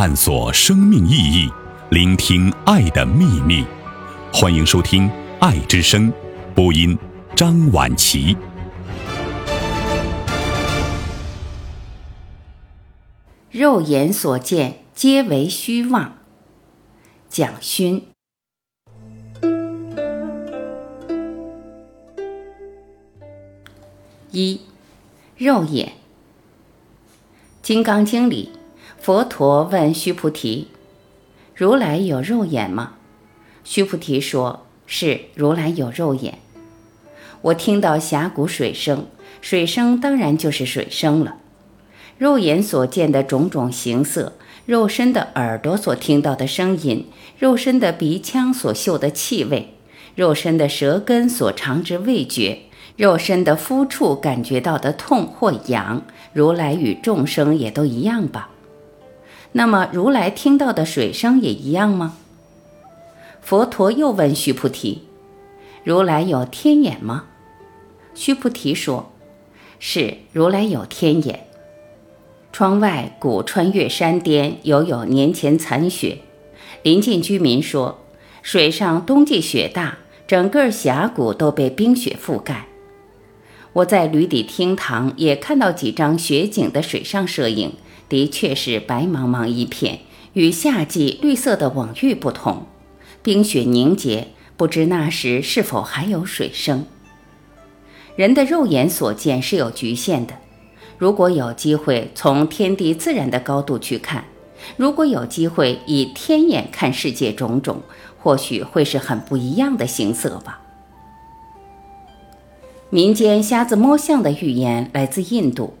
探索生命意义，聆听爱的秘密。欢迎收听《爱之声》，播音张婉琪。肉眼所见皆为虚妄。蒋勋。一，肉眼。《金刚经》里，佛陀问须菩提：“如来有肉眼吗？”须菩提说：“是，如来有肉眼。我听到峡谷水声，水声当然就是水声了。肉眼所见的种种形色，肉身的耳朵所听到的声音，肉身的鼻腔所嗅的气味，肉身的舌根所尝之味觉。”肉身的肤触感觉到的痛或痒，如来与众生也都一样吧？那么如来听到的水声也一样吗？佛陀又问须菩提：“如来有天眼吗？”须菩提说：“是，如来有天眼。窗外古穿越山巅，犹有年前残雪。临近居民说，水上冬季雪大，整个峡谷都被冰雪覆盖。”我在旅底厅堂也看到几张雪景的水上摄影，的确是白茫茫一片，与夏季绿色的蓊郁不同。冰雪凝结，不知那时是否还有水声。人的肉眼所见是有局限的，如果有机会从天地自然的高度去看，如果有机会以天眼看世界种种，或许会是很不一样的形色吧。民间瞎子摸象的寓言来自印度，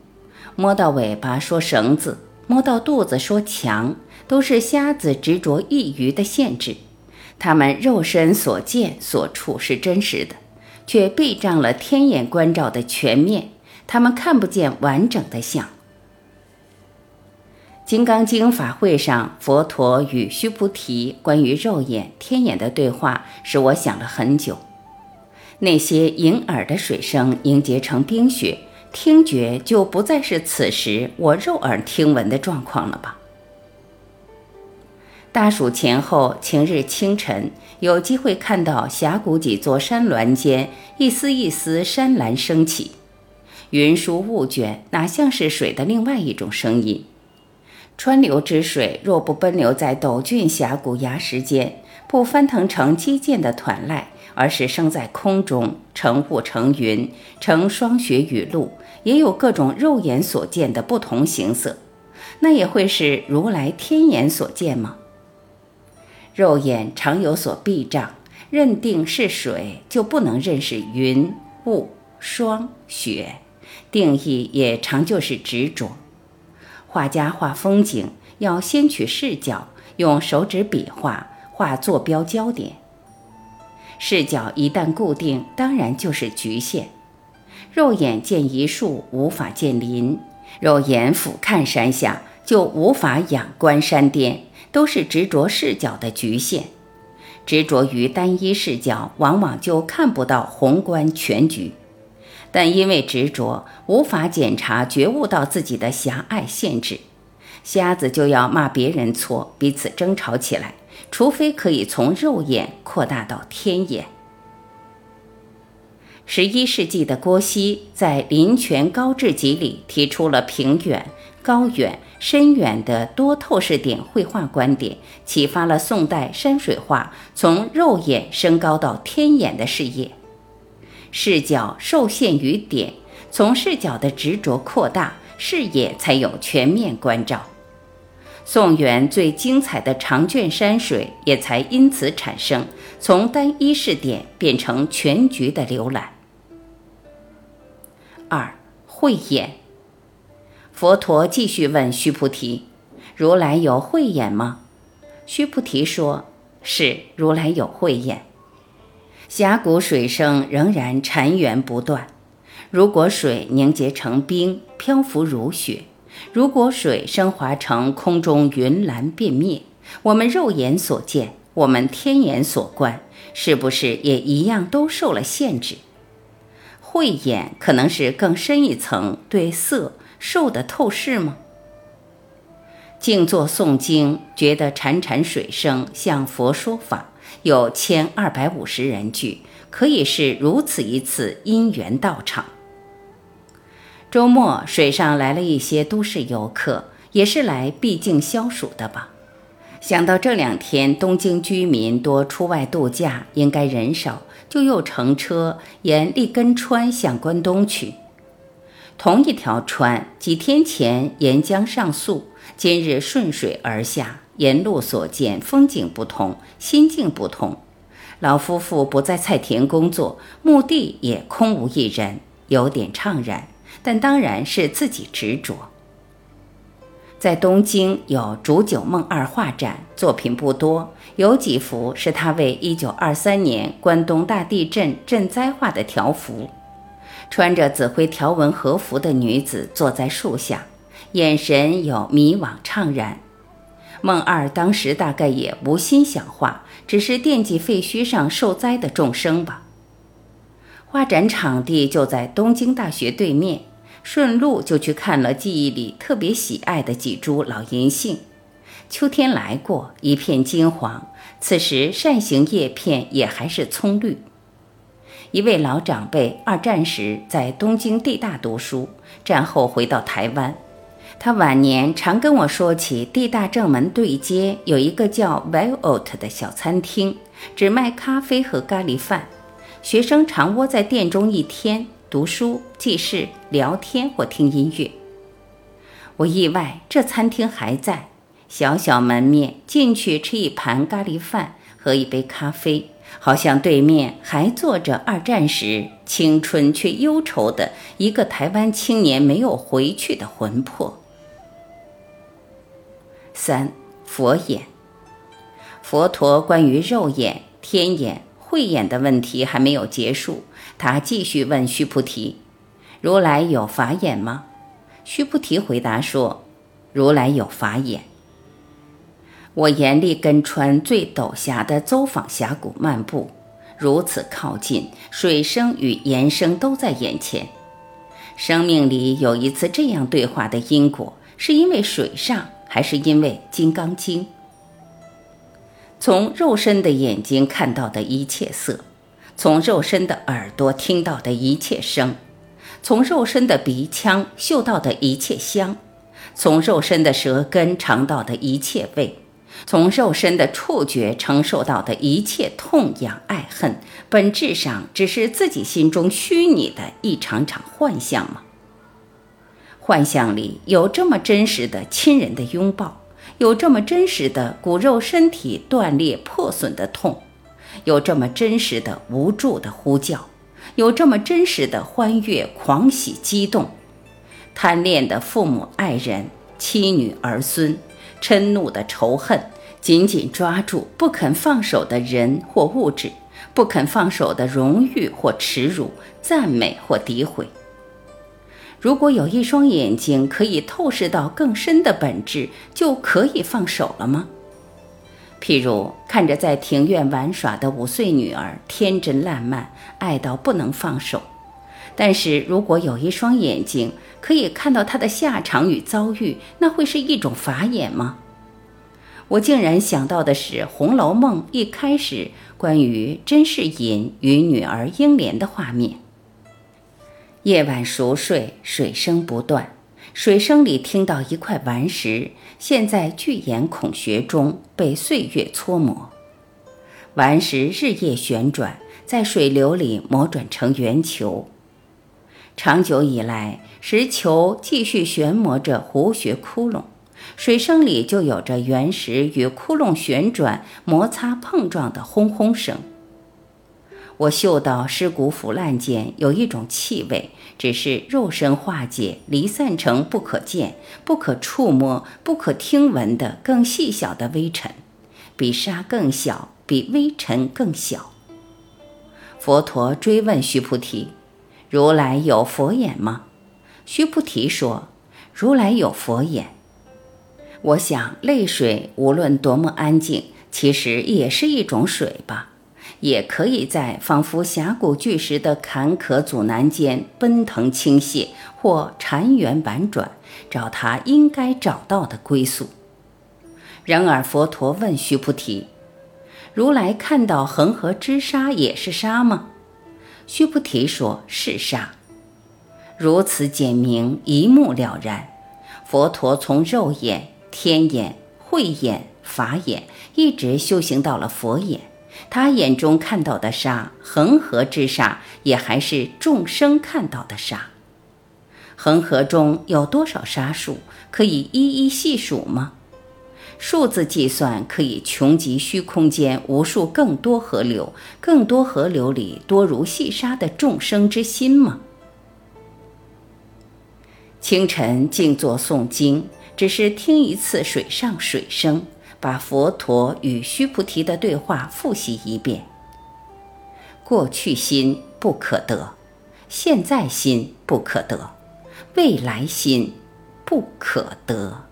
摸到尾巴说绳子，摸到肚子说墙，都是瞎子执着一隅的限制。他们肉身所见所触是真实的，却避障了天眼关照的全面，他们看不见完整的相。金刚经法会上，佛陀与须菩提关于肉眼、天眼的对话，使我想了很久。那些银耳的水声凝结成冰雪，听觉就不再是此时我肉耳听闻的状况了吧？大暑前后，晴日清晨，有机会看到峡谷几座山峦间一丝一丝山岚升起，云舒雾卷，哪像是水的另外一种声音？川流之水若不奔流在陡峻峡谷崖石间，不翻腾成激溅的团濑。而是升在空中，成雾成云，成霜雪雨露，也有各种肉眼所见的不同形色，那也会是如来天眼所见吗？肉眼常有所避障，认定是水，就不能认识云、雾、霜、雪，定义也常就是执着。画家画风景，要先取视角，用手指笔画，画坐标焦点。视角一旦固定，当然就是局限。肉眼见一树，无法见林；肉眼俯瞰山下，就无法仰观山巅，都是执着视角的局限。执着于单一视角，往往就看不到宏观全局。但因为执着，无法检查觉悟到自己的狭隘限制，瞎子就要骂别人错，彼此争吵起来。除非可以从肉眼扩大到天眼。十一世纪的郭熙在《林泉高志集》里提出了平远、高远、深远的多透视点绘画观点，启发了宋代山水画从肉眼升高到天眼的事业。视角受限于点，从视角的执着扩大，视野才有全面关照。宋元最精彩的长卷山水也才因此产生，从单一视点变成全局的浏览。二慧眼，佛陀继续问须菩提：“如来有慧眼吗？”须菩提说：“是，如来有慧眼。”峡谷水声仍然潺源不断，如果水凝结成冰，漂浮如雪。如果水升华成空中云岚变灭，我们肉眼所见，我们天眼所观，是不是也一样都受了限制？慧眼可能是更深一层对色受的透视吗？静坐诵经，觉得潺潺水声像佛说法，有千二百五十人聚，可以是如此一次因缘道场。周末水上来了一些都市游客，也是来避静消暑的吧。想到这两天东京居民多出外度假，应该人少，就又乘车沿立根川向关东去。同一条川，几天前沿江上溯，今日顺水而下，沿路所见风景不同，心境不同。老夫妇不在菜田工作，墓地也空无一人，有点怅然，但当然是自己执着。在东京有煮酒梦二画展，作品不多，有几幅是他为1923年关东大地震赈灾画的条幅。穿着紫灰条纹和服的女子坐在树下，眼神有迷惘怅然。梦二当时大概也无心想画，只是惦记废墟上受灾的众生吧。画展场地就在东京大学对面。顺路就去看了记忆里特别喜爱的几株老银杏，秋天来过，一片金黄，此时扇形叶片也还是葱绿。一位老长辈二战时在东京地大读书，战后回到台湾，他晚年常跟我说起地大正门对街有一个叫 Violet 的小餐厅，只卖咖啡和咖喱饭，学生常窝在店中一天。读书、记事、聊天或听音乐。我意外，这餐厅还在。小小门面，进去吃一盘咖喱饭，喝一杯咖啡，好像对面还坐着二战时青春却忧愁的一个台湾青年没有回去的魂魄。三佛眼，佛陀关于肉眼、天眼。慧眼的问题还没有结束，他继续问须菩提：“如来有法眼吗？”须菩提回答说：“如来有法眼。我沿立根川最陡峡的邹访峡谷漫步，如此靠近，水声与岩声都在眼前。生命里有一次这样对话的因果，是因为水上，还是因为《金刚经》？”从肉身的眼睛看到的一切色，从肉身的耳朵听到的一切声，从肉身的鼻腔嗅到的一切香，从肉身的舌根尝到的一切味，从肉身的触觉承受到的一切痛痒爱恨，本质上只是自己心中虚拟的一场场幻象吗？幻象里有这么真实的亲人的拥抱？有这么真实的骨肉身体断裂破损的痛，有这么真实的无助的呼叫，有这么真实的欢悦狂喜激动，贪恋的父母爱人妻女儿孙，嗔怒的仇恨，紧紧抓住不肯放手的人或物质，不肯放手的荣誉或耻辱，赞美或诋毁。如果有一双眼睛可以透视到更深的本质，就可以放手了吗？譬如看着在庭院玩耍的五岁女儿，天真烂漫，爱到不能放手。但是如果有一双眼睛可以看到她的下场与遭遇，那会是一种法眼吗？我竟然想到的是《红楼梦》一开始关于甄士隐与女儿英莲的画面。夜晚熟睡，水声不断。水声里听到一块顽石，现在巨岩孔穴中被岁月搓磨。顽石日夜旋转，在水流里磨转成圆球。长久以来，石球继续旋磨着湖穴窟窿，水声里就有着原石与窟窿旋转、摩擦碰撞的轰轰声。我嗅到尸骨腐烂间有一种气味，只是肉身化解，离散成不可见、不可触摸、不可听闻的更细小的微尘，比沙更小，比微尘更小。佛陀追问须菩提：“如来有佛眼吗？”须菩提说：“如来有佛眼。”我想，泪水无论多么安静，其实也是一种水吧。也可以在仿佛峡谷巨石的坎坷阻难间奔腾倾泻，或缠缘婉转，找他应该找到的归宿。然而佛陀问须菩提：“如来看到恒河之沙也是沙吗？”须菩提说：“是沙。”如此简明，一目了然。佛陀从肉眼、天眼、慧眼、法眼，一直修行到了佛眼。他眼中看到的沙，恒河之沙，也还是众生看到的沙。恒河中有多少沙数，可以一一细数吗？数字计算可以穷极虚空间无数更多河流，更多河流里多如细沙的众生之心吗？清晨静坐诵经，只是听一次水上水声，把佛陀与须菩提的对话复习一遍。过去心不可得，现在心不可得，未来心不可得。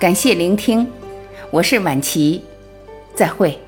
感谢聆听，我是晚琪，再会。